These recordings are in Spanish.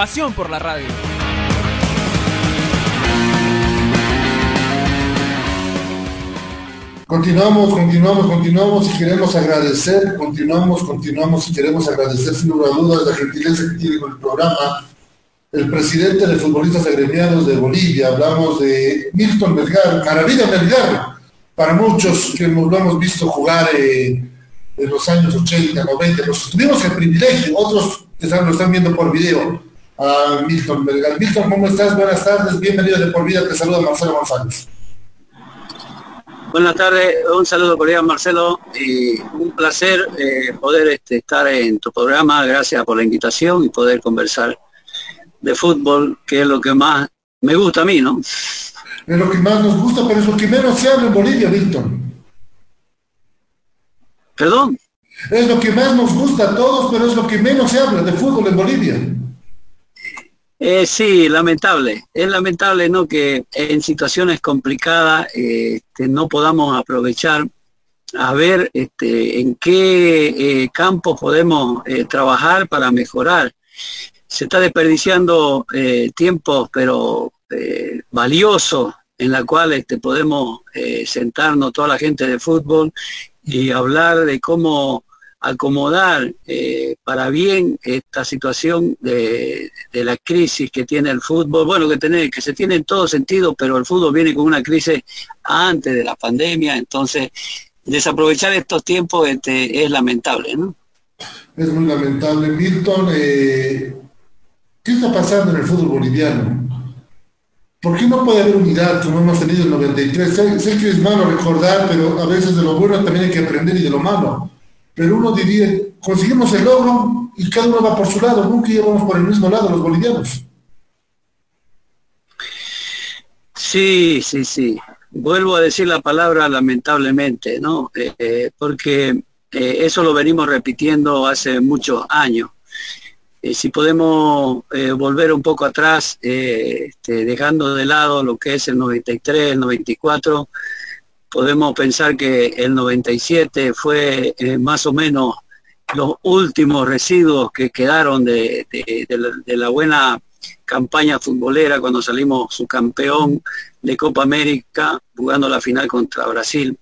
Pasión por la radio. Continuamos, continuamos, continuamos y queremos agradecer, continuamos, continuamos y queremos agradecer sin lugar a dudas la gentileza que tiene con el programa el presidente de futbolistas agremiados de Bolivia, hablamos de Milton Melgar, Maravilla Melgar, para muchos que lo hemos visto jugar eh, en los años 80, 90, nos tuvimos el privilegio, otros quizás lo están viendo por video, a Milton Melgar. Milton, ¿cómo estás? Buenas tardes, bienvenido de por vida, te saluda Marcelo González. Buenas tardes, un saludo cordial Marcelo y un placer eh, poder este, estar en tu programa, gracias por la invitación y poder conversar de fútbol, que es lo que más me gusta a mí, ¿no? Es lo que más nos gusta, pero es lo que menos se habla en Bolivia, Milton. ¿Perdón? Es lo que más nos gusta a todos, pero es lo que menos se habla de fútbol en Bolivia. Eh, sí, lamentable. Es lamentable ¿no? que en situaciones complicadas este, no podamos aprovechar a ver este, en qué eh, campos podemos eh, trabajar para mejorar. Se está desperdiciando eh, tiempos, pero valiosos, en la cual este, podemos sentarnos toda la gente de fútbol y hablar de cómo acomodar eh, para bien esta situación de, de, la crisis que tiene el fútbol, bueno, que, tiene, que se tiene en todo sentido, pero el fútbol viene con una crisis antes de la pandemia, entonces desaprovechar estos tiempos este, es lamentable, ¿no? Es muy lamentable. Milton, eh, ¿qué está pasando en el fútbol boliviano? ¿Por qué no puede haber unidad como hemos tenido en el 93? Sé, sé que es malo recordar, pero a veces de lo bueno también hay que aprender y de lo malo pero uno diría, conseguimos el logro y cada uno va por su lado, nunca íbamos por el mismo lado los bolivianos. Sí, sí, sí. Vuelvo a decir la palabra lamentablemente, ¿no? Eh, porque eh, eso lo venimos repitiendo hace muchos años. Eh, si podemos volver un poco atrás, este, dejando de lado lo que es el 93, el 94, podemos pensar que el 97 fue eh, más o menos los últimos residuos que quedaron de, la, buena campaña futbolera cuando salimos subcampeón de Copa América jugando la final contra Brasil.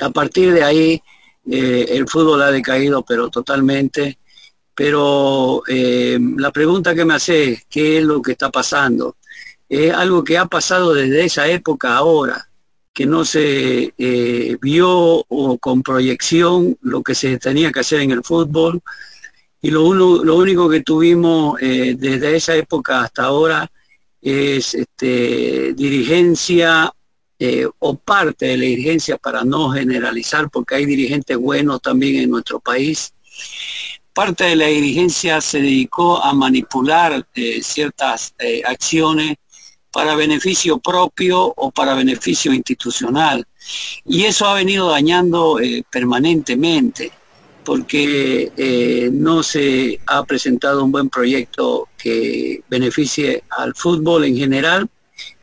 A partir de ahí eh, el fútbol ha decaído pero totalmente. Pero eh, la pregunta que me hace es, ¿qué es lo que está pasando? Es algo que ha pasado desde esa época ahora que no se eh, vio o con proyección lo que se tenía que hacer en el fútbol y lo, uno, lo único que tuvimos eh, desde esa época hasta ahora es este, dirigencia eh, o parte de la dirigencia para no generalizar porque hay dirigentes buenos también en nuestro país. Parte de la dirigencia se dedicó a manipular ciertas acciones para beneficio propio o para beneficio institucional. Y eso ha venido dañando eh, permanentemente, porque eh, no se ha presentado un buen proyecto que beneficie al fútbol en general,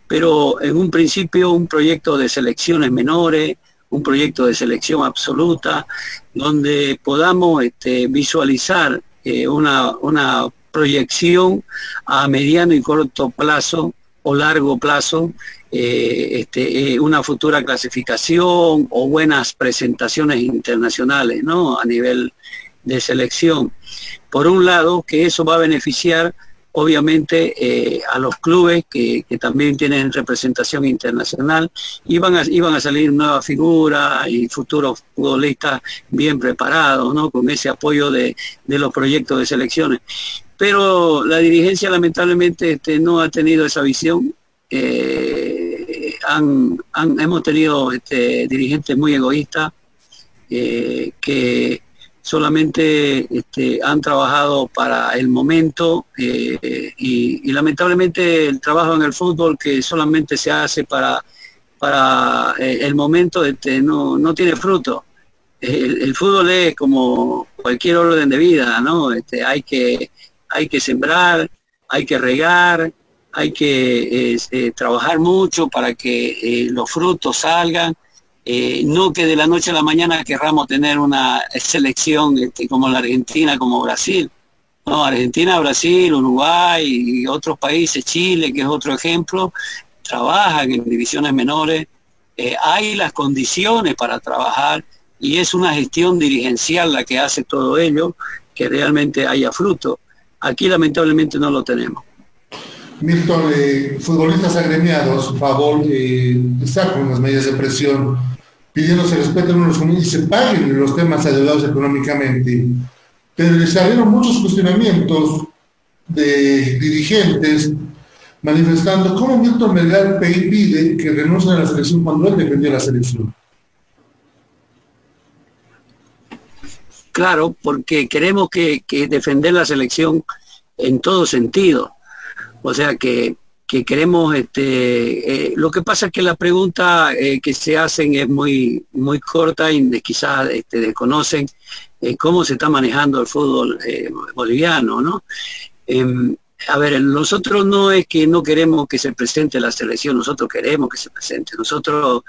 pero en un principio un proyecto de selecciones menores, un proyecto de selección absoluta, donde podamos este, visualizar eh, una, una proyección a mediano y corto plazo o largo plazo eh, este, eh, una futura clasificación o buenas presentaciones internacionales ¿no? a nivel de selección. Por un lado, que eso va a beneficiar obviamente eh, a los clubes que, también tienen representación internacional iban a, iban a salir nuevas figuras y futuros futbolistas bien preparados, ¿no? con ese apoyo de, de los proyectos de selecciones pero la dirigencia lamentablemente este, no ha tenido esa visión. Eh, han, hemos tenido este, dirigentes muy egoístas eh, que solamente este, han trabajado para el momento eh, y, lamentablemente el trabajo en el fútbol que solamente se hace para, para el momento no, no tiene fruto. El, fútbol es como cualquier orden de vida, ¿no? Hay, que, hay que sembrar, hay que regar, hay que eh, trabajar mucho para que los frutos salgan eh, no que de la noche a la mañana querramos tener una selección este, como la Argentina, como Brasil. No, Argentina, Brasil, Uruguay y otros países, Chile, que es otro ejemplo, trabajan en divisiones menores. Eh, hay las condiciones para trabajar y es una gestión dirigencial la que hace todo ello, que realmente haya fruto. Aquí lamentablemente no lo tenemos. Milton, eh, futbolistas agremiados, favor, eh, con las medidas de presión pidiendo se respeten unos comunes y se paguen los temas adeudados económicamente. Pero les salieron muchos cuestionamientos de dirigentes manifestando cómo Milton Melgar pide que renuncien a la selección cuando él defendió la selección. Claro, porque queremos que, defender la selección en todo sentido. O sea que que queremos, este, eh, lo que pasa es que la pregunta eh, que se hacen es muy, muy corta y quizás este, desconocen eh, cómo se está manejando el fútbol boliviano, ¿no? A ver, nosotros no es que no queremos que se presente la selección, nosotros queremos que se presente. Nosotros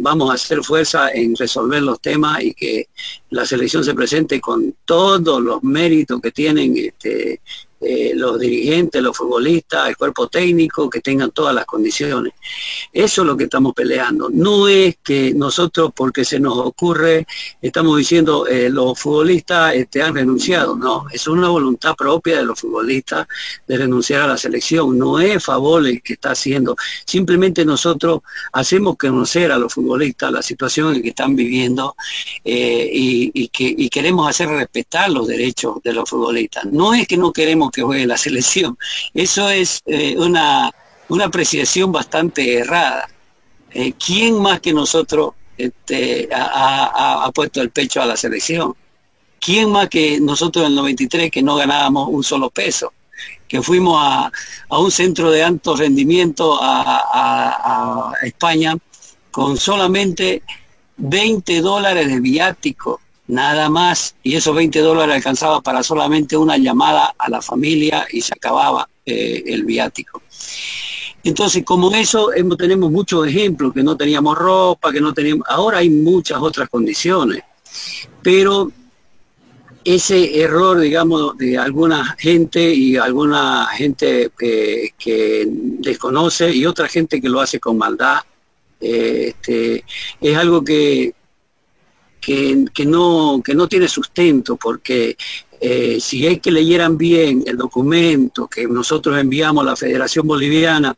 vamos a hacer fuerza en resolver los temas y que la selección se presente con todos los méritos que tienen este, eh, los dirigentes, los futbolistas, el cuerpo técnico, que tengan todas las condiciones. Eso es lo que estamos peleando. No es que nosotros, porque se nos ocurre, estamos diciendo eh, los futbolistas este, han renunciado. No, es una voluntad propia de los futbolistas de renunciar a la selección. No es favor el que está haciendo. Simplemente nosotros hacemos conocer a los futbolistas la situación en que están viviendo eh, y, que, y queremos hacer respetar los derechos de los futbolistas. No es que no queremos que juegue la selección. Eso es eh, una, una, apreciación bastante errada. Eh, ¿Quién más que nosotros este, ha, puesto el pecho a la selección? ¿Quién más que nosotros en el 93 que no ganábamos un solo peso? que fuimos a, a un centro de alto rendimiento a, a, España con solamente 20 dólares de viático nada más, y esos 20 dólares alcanzaba para solamente una llamada a la familia y se acababa eh, el viático. Entonces, como eso, tenemos muchos ejemplos, que no teníamos ropa, que no teníamos... Ahora hay muchas otras condiciones, pero ese error, digamos, de alguna gente y alguna gente que desconoce y otra gente que lo hace con maldad, eh, este, es algo que que, no, que no tiene sustento, porque eh, si es que leyeran bien el documento que nosotros enviamos a la Federación Boliviana,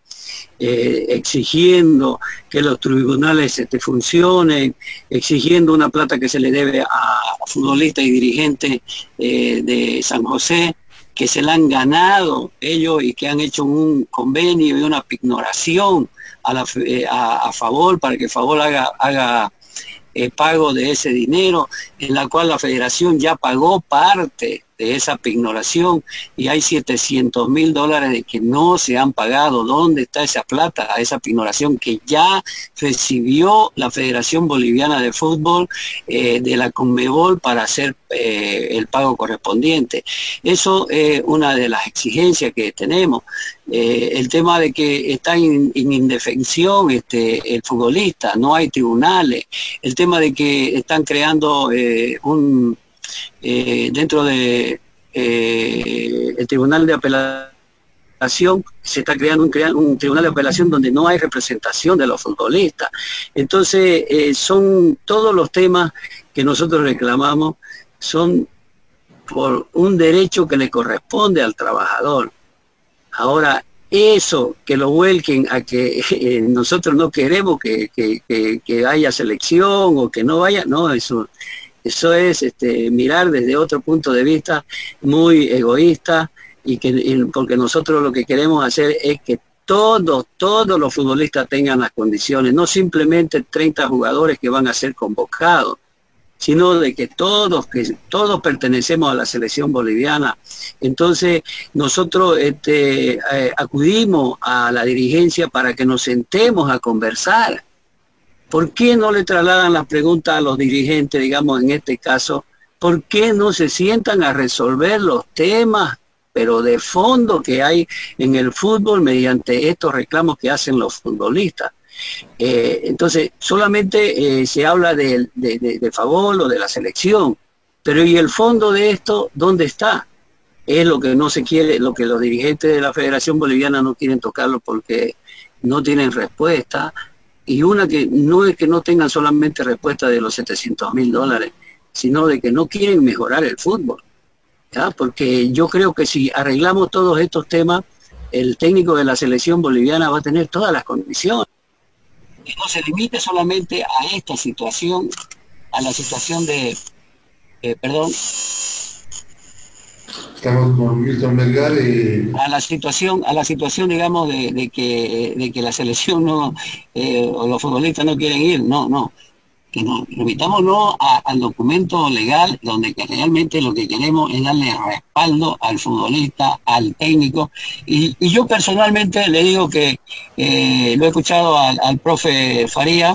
eh, exigiendo que los tribunales este, funcionen, exigiendo una plata que se le debe a futbolistas y dirigentes eh, de San José, que se la han ganado ellos y que han hecho un convenio y una ignoración a, favor para que favor haga eh, pago de ese dinero, en la cual la federación ya pagó parte de esa pignoración y hay 700 mil dólares de que no se han pagado. ¿Dónde está esa plata, esa pignoración que ya recibió la Federación Boliviana de Fútbol eh, de la Conmebol para hacer eh, el pago correspondiente? Eso es una de las exigencias que tenemos. Eh, el tema de que está en, indefensión este, el futbolista, no hay tribunales, el tema de que están creando un eh, dentro de eh, el Tribunal de Apelación se está creando un, tribunal de apelación donde no hay representación de los futbolistas. Entonces, eh, son todos los temas que nosotros reclamamos, son por un derecho que le corresponde al trabajador. Ahora, eso que lo vuelquen a que nosotros no queremos que, que, haya selección o que no vaya, no, eso eso es este, mirar desde otro punto de vista muy egoísta y que porque nosotros lo que queremos hacer es que todos, todos los futbolistas tengan las condiciones, no simplemente 30 jugadores que van a ser convocados, sino de que todos, que todos pertenecemos a la selección boliviana. Entonces, nosotros este, eh, acudimos a la dirigencia para que nos sentemos a conversar. ¿Por qué no le trasladan las preguntas a los dirigentes, digamos, en este caso? ¿Por qué no se sientan a resolver los temas, pero de fondo que hay en el fútbol mediante estos reclamos que hacen los futbolistas? Eh, entonces, solamente eh, se habla de, de, favor o de la selección, pero ¿y el fondo de esto dónde está? Es lo que no se quiere, lo que los dirigentes de la Federación Boliviana no quieren tocarlo porque no tienen respuesta. Y una que no es que no tengan solamente respuesta de los 700 mil dólares, sino de que no quieren mejorar el fútbol. ¿ya? Porque yo creo que si arreglamos todos estos temas, el técnico de la selección boliviana va a tener todas las condiciones que no se limite solamente a esta situación, a la situación de, eh, perdón, Estamos con Milton Melgar y... A la situación, a la situación digamos, de, que, de que la selección no, eh, o los futbolistas no quieren ir, no, no que nos remitámonos al documento legal donde que realmente lo que queremos es darle respaldo al futbolista, al técnico. Y, yo personalmente le digo que eh, lo he escuchado al, profe Faría,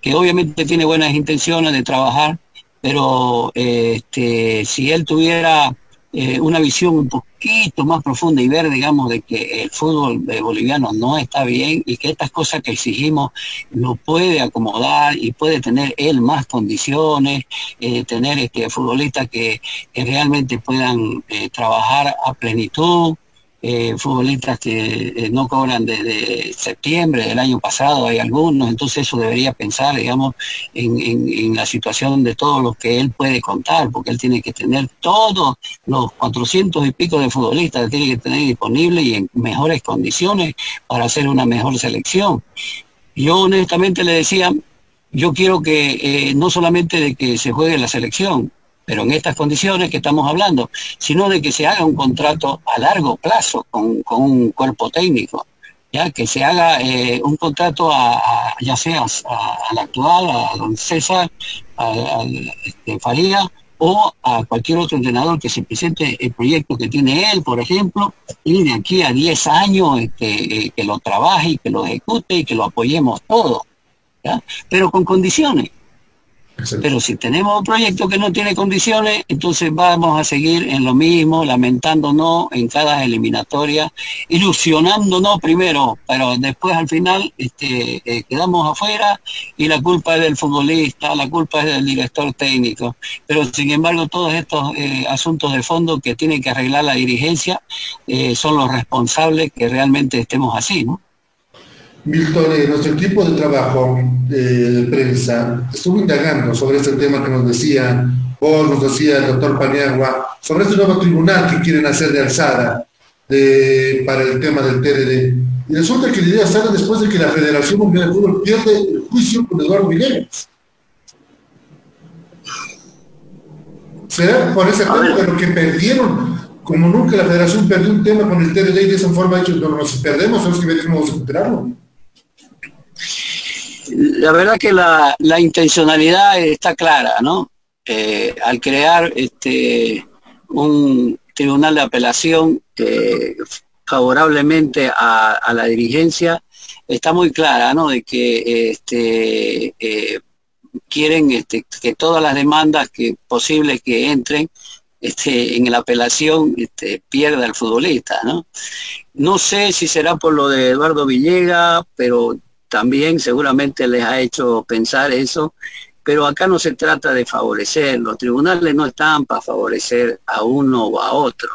que obviamente tiene buenas intenciones de trabajar, pero eh, este, si él tuviera eh, una visión un poquito más profunda y ver, digamos, de que el fútbol boliviano no está bien y que estas cosas que exigimos lo puede acomodar y puede tener él más condiciones, eh, tener este, futbolistas que, realmente puedan eh, trabajar a plenitud, eh, futbolistas que eh, no cobran desde septiembre del año pasado, hay algunos, entonces eso debería pensar, digamos, en, la situación de todos los que él puede contar, porque él tiene que tener todos los 400 y pico de futbolistas que tiene que tener disponibles y en mejores condiciones para hacer una mejor selección. Yo honestamente le decía, yo quiero que eh, no solamente de que se juegue la selección, pero en estas condiciones que estamos hablando, sino de que se haga un contrato a largo plazo con, un cuerpo técnico, ya que se haga eh, un contrato a, ya sea al actual, a don César, a, este, Faría, o a cualquier otro entrenador que se presente el proyecto que tiene él, por ejemplo, y de aquí a 10 años este, eh, que lo trabaje y que lo ejecute y que lo apoyemos todo, pero con condiciones. Pero si tenemos un proyecto que no tiene condiciones, entonces vamos a seguir en lo mismo, lamentándonos en cada eliminatoria, ilusionándonos primero, pero después al final este, eh, quedamos afuera y la culpa es del futbolista, la culpa es del director técnico. Pero sin embargo, todos estos eh, asuntos de fondo que tiene que arreglar la dirigencia eh, son los responsables que realmente estemos así. Milton, eh, nuestro equipo de trabajo de prensa estuvo indagando sobre este tema que nos decía vos, nos decía el doctor Paniagua, sobre este nuevo tribunal que quieren hacer de alzada para el tema del TRD. Y resulta que la idea sale después de que la Federación Mundial de Fútbol pierde el juicio con Eduardo Villegas. ¿Será por ese tema de lo que perdieron? Como nunca la Federación perdió un tema con el TRD y de esa forma ha dicho, no nos perdemos, somos que vamos a recuperarlo la verdad que la, intencionalidad está clara, ¿no? Eh, al crear este, un tribunal de apelación favorablemente a, la dirigencia, está muy clara, ¿no? De que este, eh, quieren este, que todas las demandas que posibles que entren este, en la apelación este, pierda el futbolista, ¿no? No sé si será por lo de Eduardo Villega, pero también seguramente les ha hecho pensar eso, pero acá no se trata de favorecer, los tribunales no están para favorecer a uno o a otro,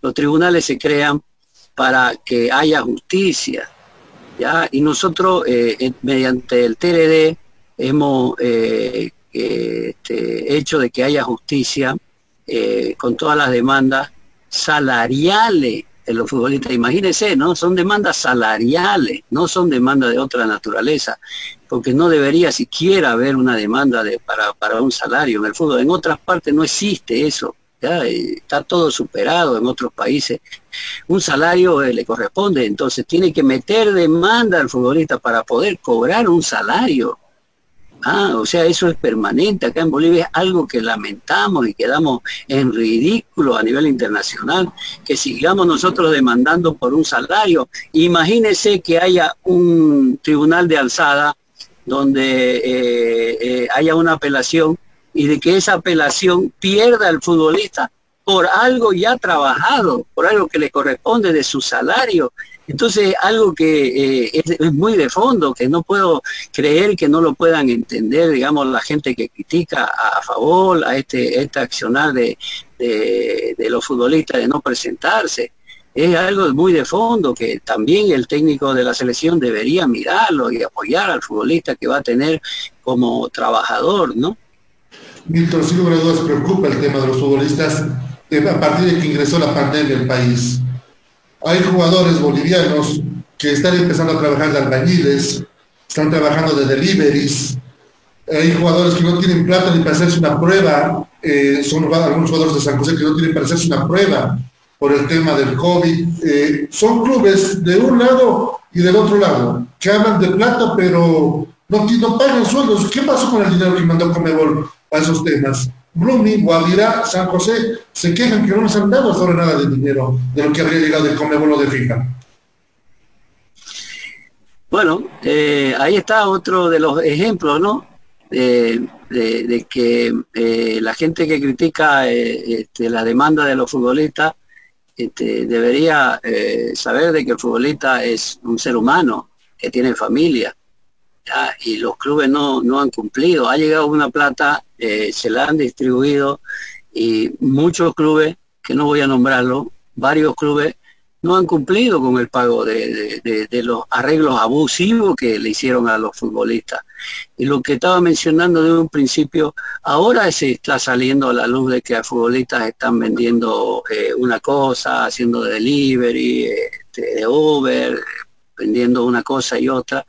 los tribunales se crean para que haya justicia, ¿ya? Y nosotros eh, mediante el TRD hemos eh, este, hecho de que haya justicia eh, con todas las demandas salariales los futbolistas. Imagínense, ¿no? Son demandas salariales, no son demandas de otra naturaleza, porque no debería siquiera haber una demanda de, para, para un salario en el fútbol. En otras partes no existe eso. ¿ya? Está todo superado en otros países. Un salario eh, le corresponde, entonces tiene que meter demanda al futbolista para poder cobrar un salario. Ah, o sea, eso es permanente. Acá en Bolivia es algo que lamentamos y quedamos en ridículo a nivel internacional, que sigamos nosotros demandando por un salario. Imagínese que haya un tribunal de alzada donde eh, eh, haya una apelación y de que esa apelación pierda el futbolista por algo ya trabajado, por algo que le corresponde de su salario. Entonces, algo que eh, es, muy de fondo, que no puedo creer que no lo puedan entender, digamos, la gente que critica a, favor a este, este accionar de, de, los futbolistas de no presentarse. Es algo muy de fondo que también el técnico de la selección debería mirarlo y apoyar al futbolista que va a tener como trabajador, ¿no? Milton, sin lugar preocupa el tema de los futbolistas a partir de que ingresó la pandemia al país. Hay jugadores bolivianos que están empezando a trabajar de albañiles, están trabajando de deliveries, hay jugadores que no tienen plata ni para hacerse una prueba, eh, son algunos jugadores de San José que no tienen para hacerse una prueba por el tema del COVID. Eh, son clubes de un lado y del otro lado, que hablan de plata pero no, no pagan sueldos. ¿Qué pasó con el dinero que mandó Comebol a esos temas? Bruni, Guavirá, San José, se quejan que no nos han dado sobre nada de dinero de lo que habría llegado el Comebolo de FIFA. Bueno, eh, ahí está otro de los ejemplos, ¿no? de, que eh, la gente que critica eh, este, la demanda de los futbolistas este, debería saber de que el futbolista es un ser humano que tiene familia y los clubes no, no han cumplido. Ha llegado una plata eh, se la han distribuido y muchos clubes, que no voy a nombrarlo, varios clubes no han cumplido con el pago de, los arreglos abusivos que le hicieron a los futbolistas. Y lo que estaba mencionando de un principio, ahora se está saliendo a la luz de que a futbolistas están vendiendo eh, una cosa, haciendo delivery, este, de Uber, vendiendo una cosa y otra,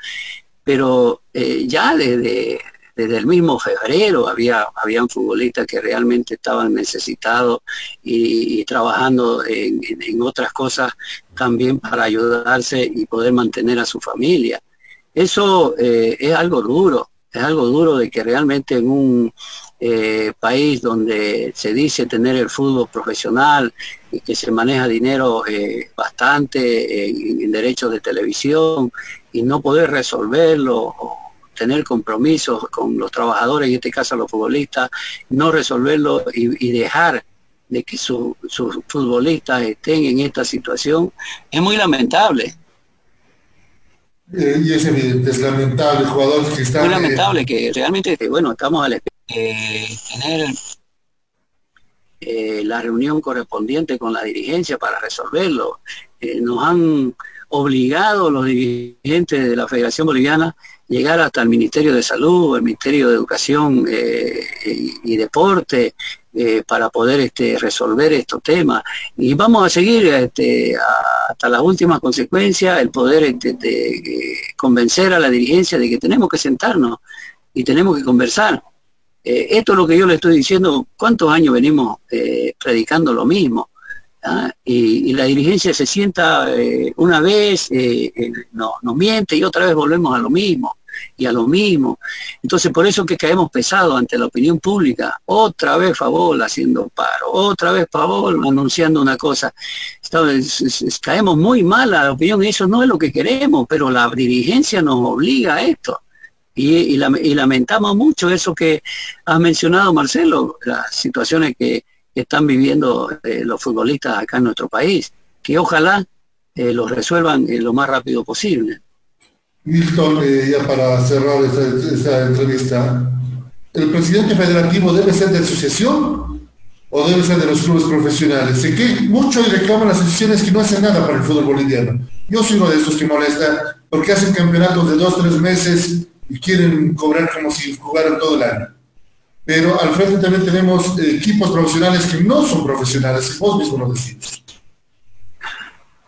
pero eh, ya desde desde el mismo febrero había habían futbolistas que realmente estaban necesitados y, trabajando en, otras cosas también para ayudarse y poder mantener a su familia. Eso eh, es algo duro, es algo duro de que realmente en un eh, país donde se dice tener el fútbol profesional y que se maneja dinero eh, bastante en, derechos de televisión y no poder resolverlo tener compromisos con los trabajadores, en este caso los futbolistas, no resolverlo y, dejar de que sus futbolistas estén en esta situación, es muy lamentable. Eh, y es evidente, es lamentable, jugadores que están... Muy lamentable que realmente, bueno, estamos al de tener eh, la reunión correspondiente con la dirigencia para resolverlo. Eh, nos han obligado los dirigentes de la Federación Boliviana llegar hasta el Ministerio de Salud, el Ministerio de Educación eh, y, Deporte, eh, para poder este, resolver estos temas. Y vamos a seguir este, hasta las últimas consecuencias, el poder este, de, convencer a la dirigencia de que tenemos que sentarnos y tenemos que conversar. Eh, esto es lo que yo le estoy diciendo, ¿cuántos años venimos predicando lo mismo? ¿Ah? Y, la dirigencia se sienta una vez, no, nos miente y otra vez volvemos a lo mismo y a lo mismo. Entonces, por eso que caemos pesados ante la opinión pública. Otra vez favor haciendo paro, otra vez favor anunciando una cosa. caemos muy mal a la opinión y eso no es lo que queremos, pero la dirigencia nos obliga a esto. Y, lamentamos mucho eso que has mencionado, Marcelo, las situaciones que, están viviendo eh, los futbolistas acá en nuestro país, que ojalá eh, los resuelvan eh, lo más rápido posible. Milton, eh, ya para cerrar esta, entrevista, ¿el presidente federativo debe ser de asociación o debe ser de los clubes profesionales? Sé que muchos reclaman las asociaciones que no hacen nada para el fútbol boliviano. Yo soy uno de esos que molesta porque hacen campeonatos de dos, tres meses y quieren cobrar como si jugaran todo el año. Pero al frente también tenemos equipos profesionales que no son profesionales, vos mismo lo decís.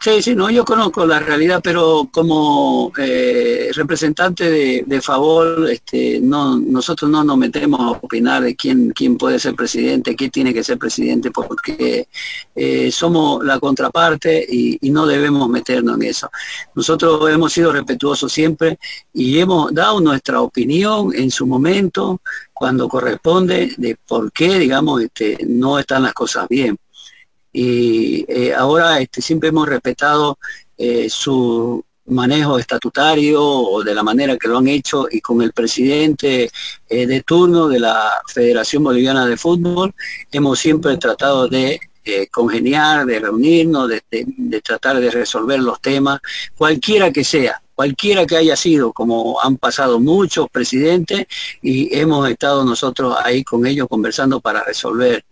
Sí, sí, no, yo conozco la realidad, pero como eh, representante de, favor, este, no, nosotros no nos metemos a opinar de quién, quién puede ser presidente, quién tiene que ser presidente, porque eh, somos la contraparte y, no debemos meternos en eso. Nosotros hemos sido respetuosos siempre y hemos dado nuestra opinión en su momento, cuando corresponde, de por qué, digamos, este, no están las cosas bien y eh, ahora este, siempre hemos respetado eh, su manejo estatutario o de la manera que lo han hecho y con el presidente eh, de turno de la Federación Boliviana de Fútbol hemos siempre tratado de congeniar, de reunirnos, de tratar de resolver los temas, cualquiera que sea cualquiera que haya sido, como han pasado muchos presidentes y hemos estado nosotros ahí con ellos conversando para resolver.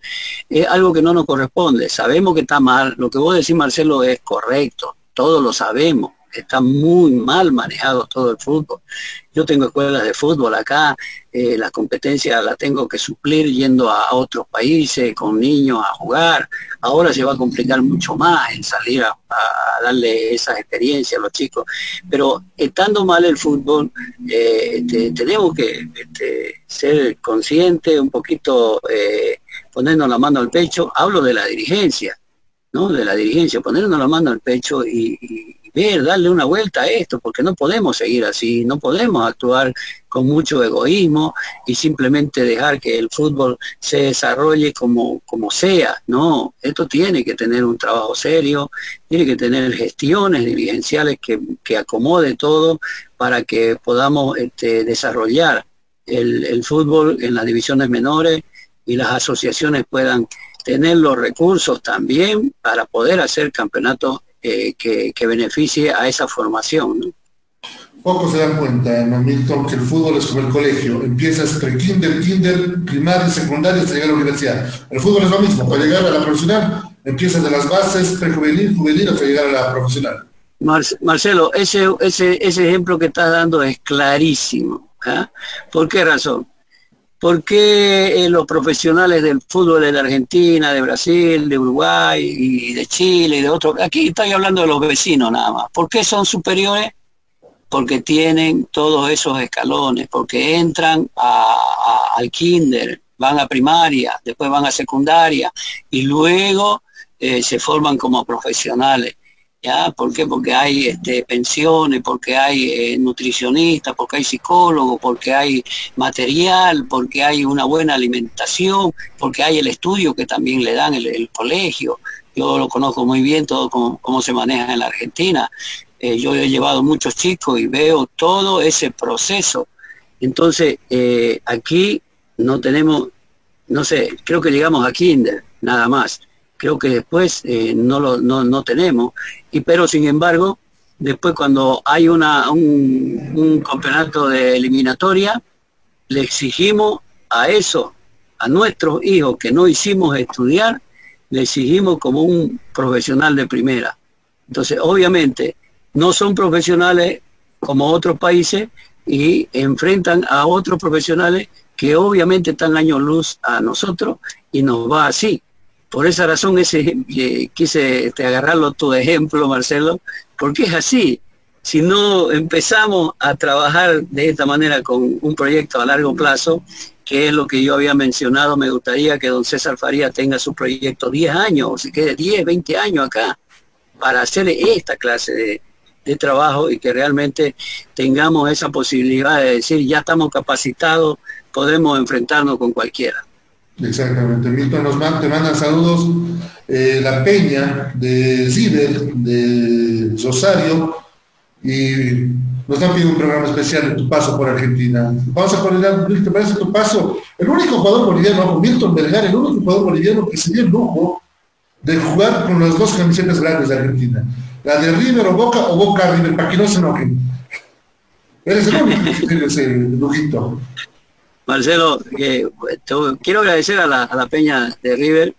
Es algo que no nos corresponde, sabemos que está mal, lo que vos decís Marcelo es correcto, todos lo sabemos, está muy mal manejado todo el fútbol. Yo tengo escuelas de fútbol acá, eh, la competencia la tengo que suplir yendo a otros países con niños a jugar. Ahora se va a complicar mucho más en salir a, darle esa experiencia a los chicos. Pero estando mal el fútbol, eh, este, tenemos que este, ser conscientes, un poquito eh, ponernos la mano al pecho. Hablo de la dirigencia, ¿no? De la dirigencia, ponernos la mano al pecho y ver, darle una vuelta a esto, porque no podemos seguir así, no podemos actuar con mucho egoísmo y simplemente dejar que el fútbol se desarrolle como, como sea, no, esto tiene que tener un trabajo serio, tiene que tener gestiones dirigenciales que, que acomode todo para que podamos este, desarrollar el, el fútbol en las divisiones menores y las asociaciones puedan tener los recursos también para poder hacer campeonatos eh, que, beneficie a esa formación. Pocos se dan cuenta, en Milton, que el fútbol es como el colegio. Empiezas pre kinder, kinder, primaria, secundaria, hasta llegar a la universidad. El fútbol es lo mismo. Para llegar a la profesional, empiezas de las bases, prejuvenil, juvenil, hasta llegar a la profesional. Marcelo, ese, ese, ese ejemplo que estás dando es clarísimo. ¿ah? ¿Por qué razón? ¿Por qué eh, los profesionales del fútbol de la Argentina, de Brasil, de Uruguay y de Chile y de otros, aquí estoy hablando de los vecinos nada más, ¿por qué son superiores? Porque tienen todos esos escalones, porque entran al kinder, van a primaria, después van a secundaria y luego eh, se forman como profesionales. ¿Ya? ¿Por qué? Porque hay este, pensiones, porque hay eh, nutricionistas, porque hay psicólogos, porque hay material, porque hay una buena alimentación, porque hay el estudio que también le dan el, colegio. Yo lo conozco muy bien todo cómo, se maneja en la Argentina. Eh, yo he llevado muchos chicos y veo todo ese proceso. Entonces, eh, aquí no tenemos, no sé, creo que llegamos a kinder, nada más creo que después eh, no lo no, tenemos. Y pero sin embargo, después cuando hay una, un, campeonato de eliminatoria, le exigimos a eso, a nuestros hijos que no hicimos estudiar, le exigimos como un profesional de primera. Entonces, obviamente, no son profesionales como otros países y enfrentan a otros profesionales que obviamente están años luz a nosotros y nos va así. Por esa razón ese, eh, quise este, agarrarlo tu ejemplo, Marcelo, porque es así. Si no empezamos a trabajar de esta manera con un proyecto a largo plazo, que es lo que yo había mencionado, me gustaría que don César Faría tenga su proyecto 10 años, o se quede 10, 20 años acá, para hacer esta clase de, de trabajo y que realmente tengamos esa posibilidad de decir, ya estamos capacitados, podemos enfrentarnos con cualquiera. Exactamente. Milton nos manda, te mandan saludos eh, la Peña de Ciber, de Rosario, y nos han pedido un programa especial de tu paso por Argentina. Vamos a poner, ¿te parece tu paso? El único jugador boliviano, Milton Vergara, el único jugador boliviano que se dio el lujo de jugar con las dos camisetas grandes de Argentina. La de River o Boca o Boca River, para que no se enojen. Eres el único que tiene ese lujito. Marcelo, quiero agradecer a la, Peña de River.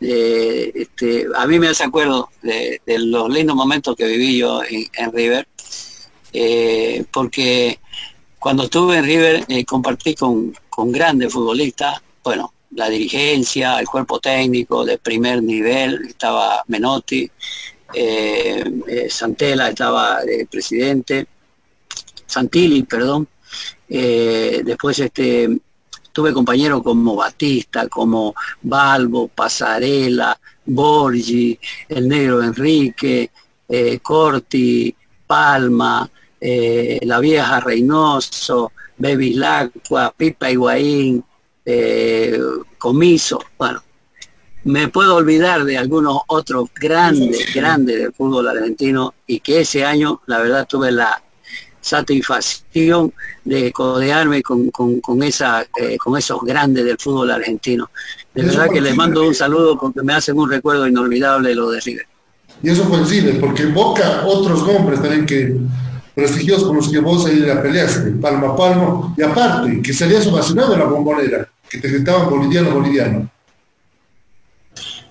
este, a mí me hace acuerdo de, los lindos momentos que viví yo en, River, eh, porque cuando estuve en River eh, compartí con, grandes futbolistas, bueno, la dirigencia, el cuerpo técnico de primer nivel, estaba Menotti, Santela estaba de presidente, Santilli, perdón. Después este, tuve compañeros como Batista, como Balbo, Pasarela, Borgi, el negro Enrique, Corti, Palma, la vieja Reynoso, Bevilacqua, Pipa Higuaín, eh, Comiso, bueno, me puedo olvidar de algunos otros grandes, grandes del fútbol argentino y que ese año, la verdad, tuve la satisfacción de codearme con, esa, eh, con esos grandes del fútbol argentino. De verdad que les mando un saludo porque me hacen un recuerdo inolvidable de lo de River. Y eso coincide, porque Boca otros nombres también que prestigiosos con los que vos ahí la peleaste, palmo a palmo, y aparte, que salías ovacionado en la bombonera, que te gritaban boliviano, boliviano.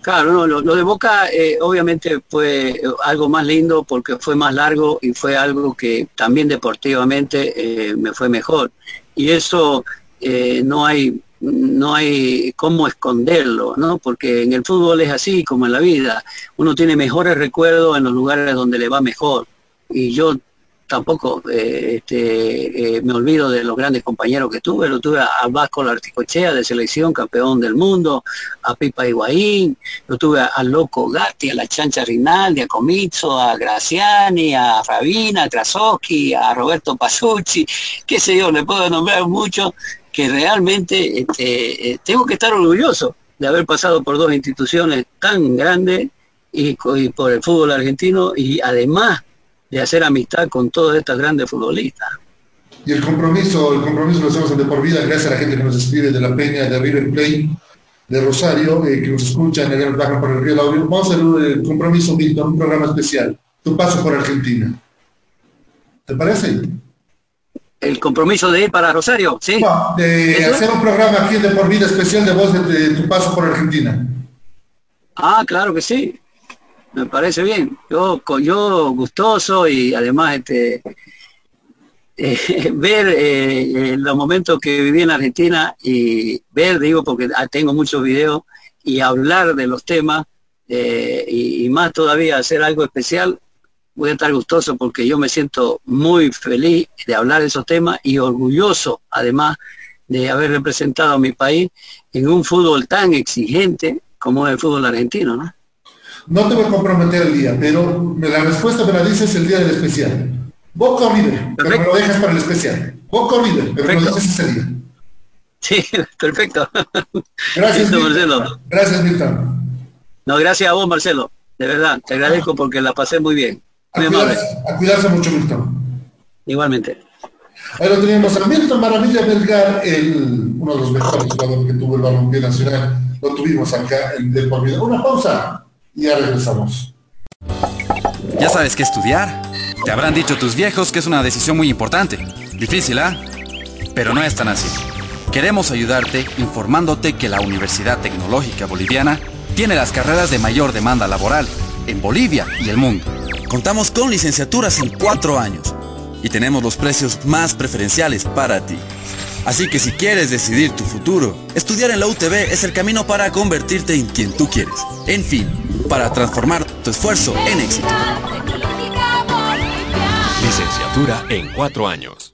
Claro, no, lo, de Boca eh, obviamente fue algo más lindo porque fue más largo y fue algo que también deportivamente eh, me fue mejor. Y eso eh, no hay no hay cómo esconderlo, ¿no? Porque en el fútbol es así como en la vida. Uno tiene mejores recuerdos en los lugares donde le va mejor. Y yo tampoco eh, este, eh, me olvido de los grandes compañeros que tuve, lo tuve a, Vasco Larticochea de selección, campeón del mundo, a Pipa Higuaín, lo tuve a, Loco Gatti, a la Chancha Rinaldi, a Comizzo, a Graciani, a Rabina, a Krasowski, a Roberto Pasucci, qué sé yo, le puedo nombrar mucho que realmente este, eh, tengo que estar orgulloso de haber pasado por dos instituciones tan grandes y por el fútbol argentino y además de hacer amistad con todos estos grandes futbolistas. Y el compromiso, el compromiso lo hacemos de por vida, gracias a la gente que nos escribe de la Peña, de River Plate, de Rosario, eh, que nos escuchan en el bajan por el río Laurio. Vamos a hacer el compromiso, Víctor, un programa especial, tu paso por Argentina. ¿Te parece? El compromiso de ir para Rosario, sí. de hacer un programa aquí de por vida especial de voz de tu paso por Argentina. Ah, claro que sí me parece bien. Yo, yo gustoso y además este, eh, ver eh, los momentos que viví en Argentina y ver, digo, porque ah, tengo muchos videos y hablar de los temas eh, y, más todavía hacer algo especial, voy a estar gustoso porque yo me siento muy feliz de hablar de esos temas y orgulloso además de haber representado a mi país en un fútbol tan exigente como es el fútbol argentino, ¿no? No te voy a comprometer el día, pero la respuesta me la dices el día del especial. Boca o River, pero me lo dejas para el especial. Boca o River, pero me lo dices ese día. Sí, perfecto. Gracias, Marcelo. Gracias, Milton. No, gracias a vos, Marcelo. De verdad, te agradezco porque la pasé muy bien. Muy a, cuidarse, a cuidarse mucho, Milton. Igualmente. Ahí lo teníamos a Milton Maravilla Belgar, el, uno de los mejores jugadores que tuvo el balompié nacional. Lo tuvimos acá en De Por Vida. Una pausa y ya regresamos. ¿Ya sabes qué estudiar? Te habrán dicho tus viejos que es una decisión muy importante. Difícil, ¿ah? Pero no es tan así. Queremos ayudarte informándote que la Universidad Tecnológica Boliviana tiene las carreras de mayor demanda laboral en Bolivia y el mundo. Contamos con licenciaturas en cuatro años y tenemos los precios más preferenciales para ti. Así que si quieres decidir tu futuro, estudiar en la UTB es el camino para convertirte en quien tú quieres. En fin, para transformar tu esfuerzo en éxito. Licenciatura en cuatro años.